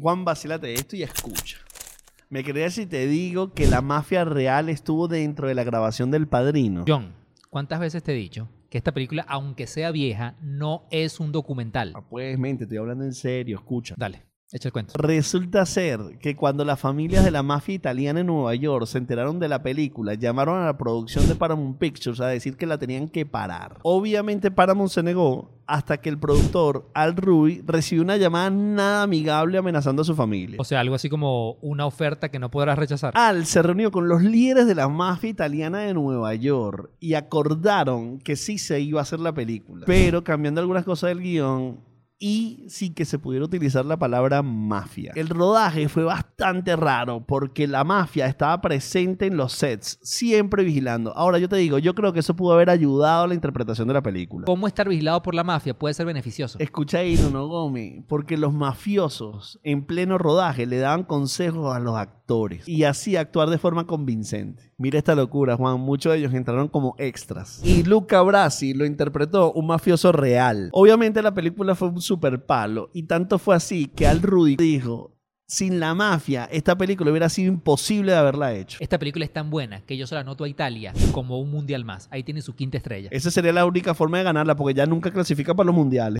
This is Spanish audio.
Juan, vacílate esto y escucha. ¿Me crees si te digo que la mafia real estuvo dentro de la grabación del Padrino? John, ¿cuántas veces te he dicho que esta película, aunque sea vieja, no es un documental? Ah, pues, mente, estoy hablando en serio, escucha. Dale, echa el cuento. Resulta ser que cuando las familias de la mafia italiana en Nueva York se enteraron de la película, llamaron a la producción de Paramount Pictures a decir que la tenían que parar. Obviamente Paramount se negó hasta que el productor Al Rui recibió una llamada nada amigable amenazando a su familia. O sea, algo así como una oferta que no podrás rechazar. Al se reunió con los líderes de la mafia italiana de Nueva York y acordaron que sí se iba a hacer la película, pero cambiando algunas cosas del guion y sin que se pudiera utilizar la palabra mafia. El rodaje fue bastante raro porque la mafia estaba presente en los sets, siempre vigilando. Ahora yo te digo, yo creo que eso pudo haber ayudado a la interpretación de la película. ¿Cómo estar vigilado por la mafia puede ser beneficioso? Escucha ahí, no Gómez, porque los mafiosos en pleno rodaje le daban consejos a los actores y así actuar de forma convincente. Mira esta locura, Juan, muchos de ellos entraron como extras. Y Luca Brasi lo interpretó un mafioso real. Obviamente la película fue un super palo y tanto fue así que Al Rudy dijo, sin la mafia, esta película hubiera sido imposible de haberla hecho. Esta película es tan buena que yo se la anoto a Italia como un mundial más. Ahí tiene su quinta estrella. Esa sería la única forma de ganarla porque ya nunca clasifica para los mundiales.